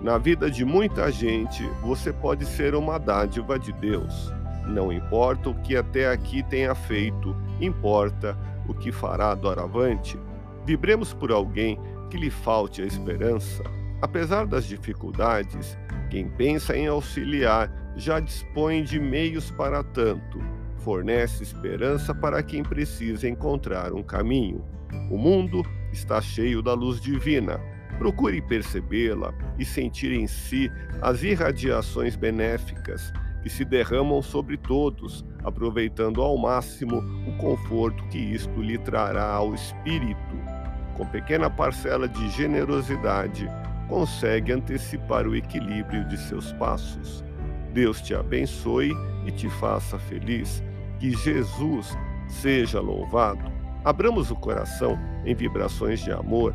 Na vida de muita gente, você pode ser uma dádiva de Deus. Não importa o que até aqui tenha feito, importa o que fará doravante. Vibremos por alguém que lhe falte a esperança. Apesar das dificuldades, quem pensa em auxiliar já dispõe de meios para tanto. Fornece esperança para quem precisa encontrar um caminho. O mundo está cheio da luz divina. Procure percebê-la e sentir em si as irradiações benéficas que se derramam sobre todos, aproveitando ao máximo o conforto que isto lhe trará ao espírito com pequena parcela de generosidade, consegue antecipar o equilíbrio de seus passos. Deus te abençoe e te faça feliz. Que Jesus seja louvado. Abramos o coração em vibrações de amor,